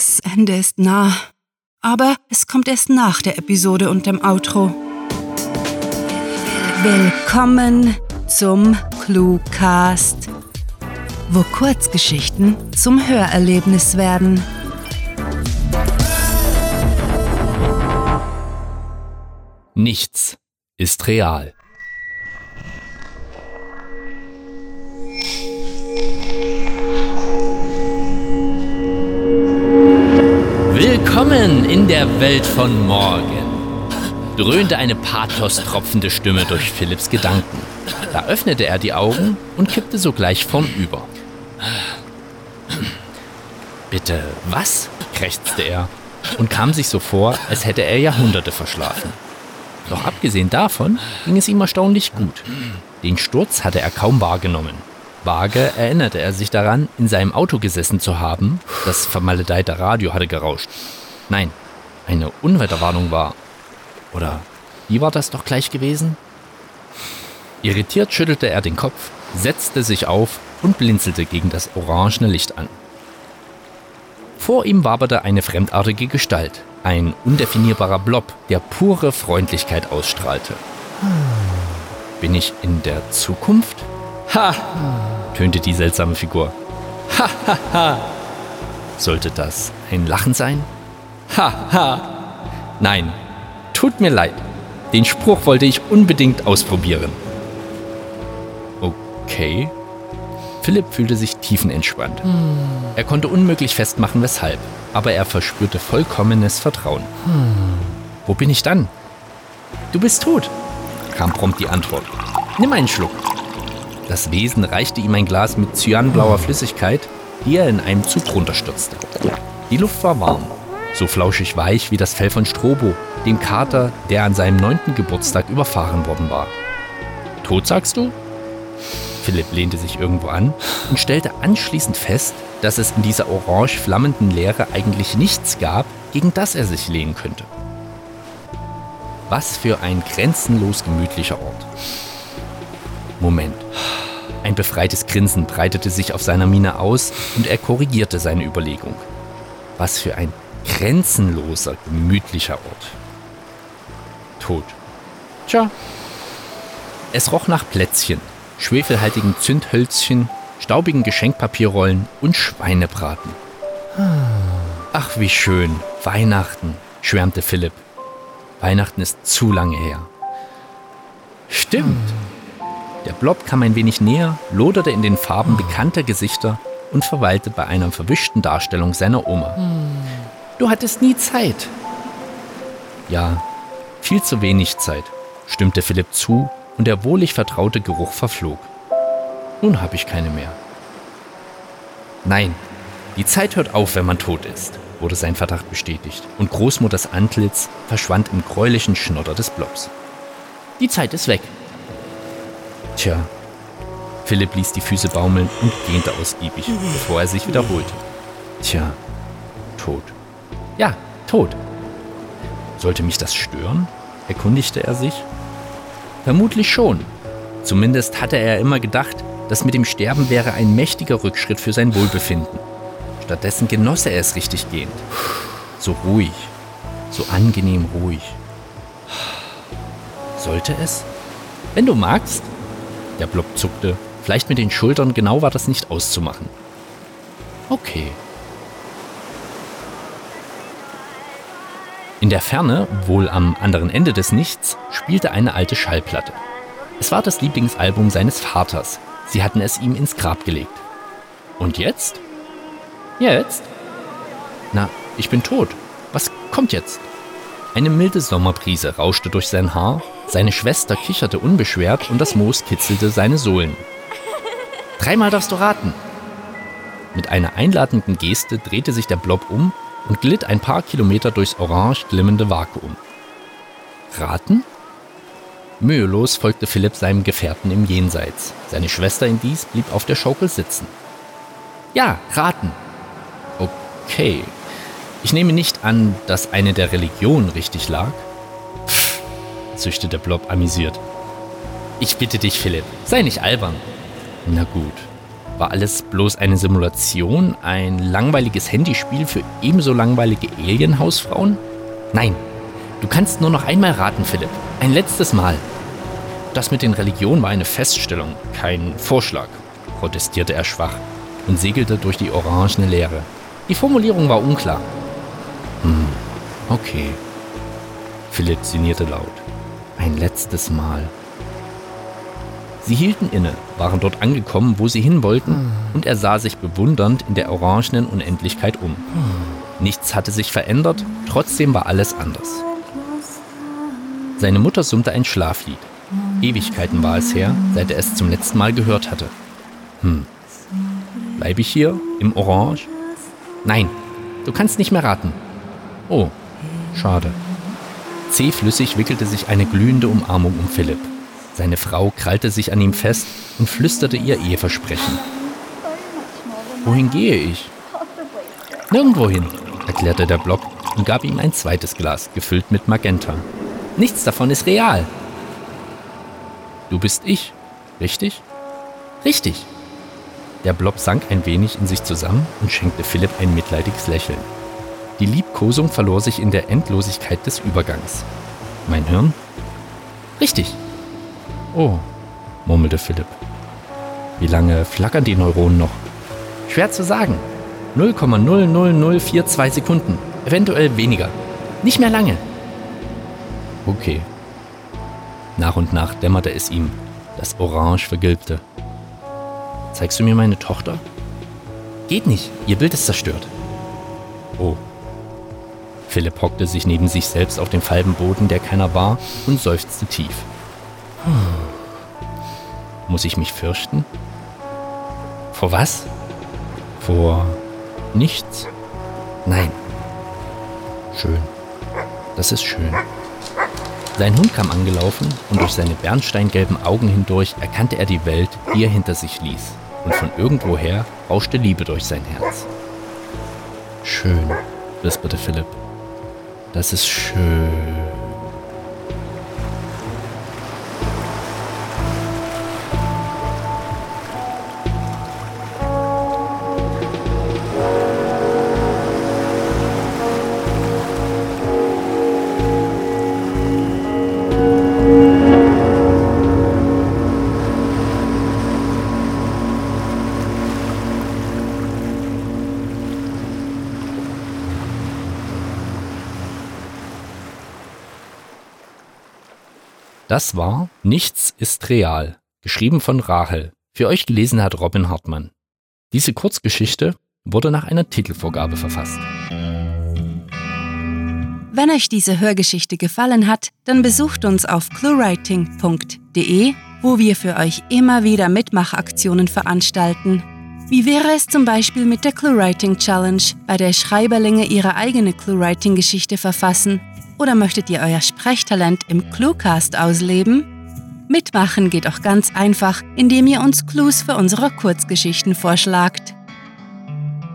Das Ende ist nah. Aber es kommt erst nach der Episode und dem Outro. Willkommen zum Cluecast, wo Kurzgeschichten zum Hörerlebnis werden. Nichts ist real. Willkommen in der Welt von morgen, dröhnte eine pathos-tropfende Stimme durch Philipps Gedanken. Da öffnete er die Augen und kippte sogleich vornüber. Bitte, was? krächzte er und kam sich so vor, als hätte er Jahrhunderte verschlafen. Doch abgesehen davon ging es ihm erstaunlich gut. Den Sturz hatte er kaum wahrgenommen. Vage erinnerte er sich daran, in seinem Auto gesessen zu haben. Das vermaledeite Radio hatte gerauscht. Nein, eine Unwetterwarnung war. Oder wie war das doch gleich gewesen? Irritiert schüttelte er den Kopf, setzte sich auf und blinzelte gegen das orangene Licht an. Vor ihm waberte eine fremdartige Gestalt, ein undefinierbarer Blob, der pure Freundlichkeit ausstrahlte. Bin ich in der Zukunft? Ha! tönte die seltsame Figur. Ha, ha, ha! Sollte das ein Lachen sein? Ha, ha! Nein, tut mir leid. Den Spruch wollte ich unbedingt ausprobieren. Okay. Philipp fühlte sich tiefenentspannt. Hm. Er konnte unmöglich festmachen, weshalb, aber er verspürte vollkommenes Vertrauen. Hm. Wo bin ich dann? Du bist tot, kam prompt die Antwort. Nimm einen Schluck. Das Wesen reichte ihm ein Glas mit cyanblauer Flüssigkeit, die er in einem Zug runterstürzte. Die Luft war warm, so flauschig weich wie das Fell von Strobo, dem Kater, der an seinem neunten Geburtstag überfahren worden war. Tot, sagst du? Philipp lehnte sich irgendwo an und stellte anschließend fest, dass es in dieser orange flammenden Leere eigentlich nichts gab, gegen das er sich lehnen könnte. Was für ein grenzenlos gemütlicher Ort. Moment. Ein befreites Grinsen breitete sich auf seiner Miene aus und er korrigierte seine Überlegung. Was für ein grenzenloser, gemütlicher Ort. Tot. Tja. Es roch nach Plätzchen, schwefelhaltigen Zündhölzchen, staubigen Geschenkpapierrollen und Schweinebraten. Ach, wie schön. Weihnachten, schwärmte Philipp. Weihnachten ist zu lange her. Stimmt. Der Blob kam ein wenig näher, loderte in den Farben bekannter Gesichter und verweilte bei einer verwischten Darstellung seiner Oma. Du hattest nie Zeit. Ja, viel zu wenig Zeit, stimmte Philipp zu und der wohlig vertraute Geruch verflog. Nun habe ich keine mehr. Nein, die Zeit hört auf, wenn man tot ist, wurde sein Verdacht bestätigt, und Großmutters Antlitz verschwand im gräulichen Schnodder des Blobs. Die Zeit ist weg, Tja. Philipp ließ die Füße baumeln und gähnte ausgiebig, bevor er sich wiederholte. Tja, tot. Ja, tot. Sollte mich das stören? erkundigte er sich. Vermutlich schon. Zumindest hatte er immer gedacht, das mit dem Sterben wäre ein mächtiger Rückschritt für sein Wohlbefinden. Stattdessen genoss er es richtig gehend. So ruhig, so angenehm ruhig. Sollte es? Wenn du magst, der Blob zuckte. Vielleicht mit den Schultern, genau war das nicht auszumachen. Okay. In der Ferne, wohl am anderen Ende des Nichts, spielte eine alte Schallplatte. Es war das Lieblingsalbum seines Vaters. Sie hatten es ihm ins Grab gelegt. Und jetzt? Jetzt? Na, ich bin tot. Was kommt jetzt? Eine milde Sommerbrise rauschte durch sein Haar seine Schwester kicherte unbeschwert und das Moos kitzelte seine Sohlen. Dreimal darfst du raten. Mit einer einladenden Geste drehte sich der Blob um und glitt ein paar Kilometer durchs orange glimmende Vakuum. Raten? Mühelos folgte Philipp seinem Gefährten im Jenseits. Seine Schwester indies blieb auf der Schaukel sitzen. Ja, raten. Okay. Ich nehme nicht an, dass eine der Religionen richtig lag zischte der Blob amüsiert. Ich bitte dich, Philipp, sei nicht albern. Na gut. War alles bloß eine Simulation, ein langweiliges Handyspiel für ebenso langweilige Alien-Hausfrauen? Nein, du kannst nur noch einmal raten, Philipp. Ein letztes Mal. Das mit den Religionen war eine Feststellung, kein Vorschlag, protestierte er schwach und segelte durch die orangene Leere. Die Formulierung war unklar. Hm, okay. Philipp sinnierte laut. Ein letztes Mal. Sie hielten inne, waren dort angekommen, wo sie hin wollten, und er sah sich bewundernd in der orangenen Unendlichkeit um. Nichts hatte sich verändert, trotzdem war alles anders. Seine Mutter summte ein Schlaflied. Ewigkeiten war es her, seit er es zum letzten Mal gehört hatte. Hm. Bleibe ich hier, im Orange? Nein, du kannst nicht mehr raten. Oh, schade. Zähflüssig wickelte sich eine glühende Umarmung um Philipp. Seine Frau krallte sich an ihm fest und flüsterte ihr Eheversprechen. Wohin gehe ich? Nirgendwohin, erklärte der Block und gab ihm ein zweites Glas, gefüllt mit Magenta. Nichts davon ist real. Du bist ich, richtig? Richtig. Der Blob sank ein wenig in sich zusammen und schenkte Philipp ein mitleidiges Lächeln. Die Liebkosung verlor sich in der Endlosigkeit des Übergangs. Mein Hirn? Richtig. Oh, murmelte Philipp. Wie lange flackern die Neuronen noch? Schwer zu sagen. 0,00042 Sekunden. Eventuell weniger. Nicht mehr lange. Okay. Nach und nach dämmerte es ihm. Das Orange vergilbte. Zeigst du mir meine Tochter? Geht nicht, ihr Bild ist zerstört. Oh. Philipp hockte sich neben sich selbst auf dem Falbenboden, der keiner war, und seufzte tief. Muss ich mich fürchten? Vor was? Vor nichts? Nein. Schön. Das ist schön. Sein Hund kam angelaufen und durch seine bernsteingelben Augen hindurch erkannte er die Welt, die er hinter sich ließ. Und von irgendwoher rauschte Liebe durch sein Herz. Schön, wisperte Philipp. Das ist schön. Das war Nichts ist real, geschrieben von Rahel. Für euch gelesen hat Robin Hartmann. Diese Kurzgeschichte wurde nach einer Titelvorgabe verfasst. Wenn euch diese Hörgeschichte gefallen hat, dann besucht uns auf cluewriting.de, wo wir für euch immer wieder Mitmachaktionen veranstalten. Wie wäre es zum Beispiel mit der ClueWriting Challenge, bei der Schreiberlinge ihre eigene ClueWriting-Geschichte verfassen oder möchtet ihr euer Sprechtalent im Cluecast ausleben? Mitmachen geht auch ganz einfach, indem ihr uns Clues für unsere Kurzgeschichten vorschlagt.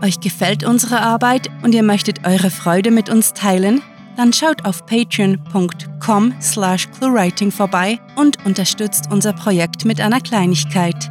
Euch gefällt unsere Arbeit und ihr möchtet eure Freude mit uns teilen? Dann schaut auf patreon.com slash cluewriting vorbei und unterstützt unser Projekt mit einer Kleinigkeit.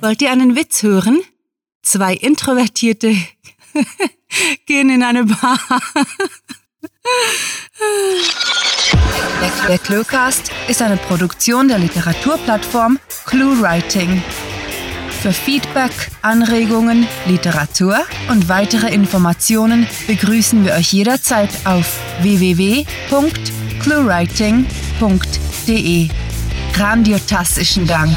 Wollt ihr einen Witz hören? Zwei Introvertierte gehen in eine Bar. Der Cluecast ist eine Produktion der Literaturplattform ClueWriting. Für Feedback, Anregungen, Literatur und weitere Informationen begrüßen wir euch jederzeit auf www.cluewriting.de. Grandiotastischen Dank.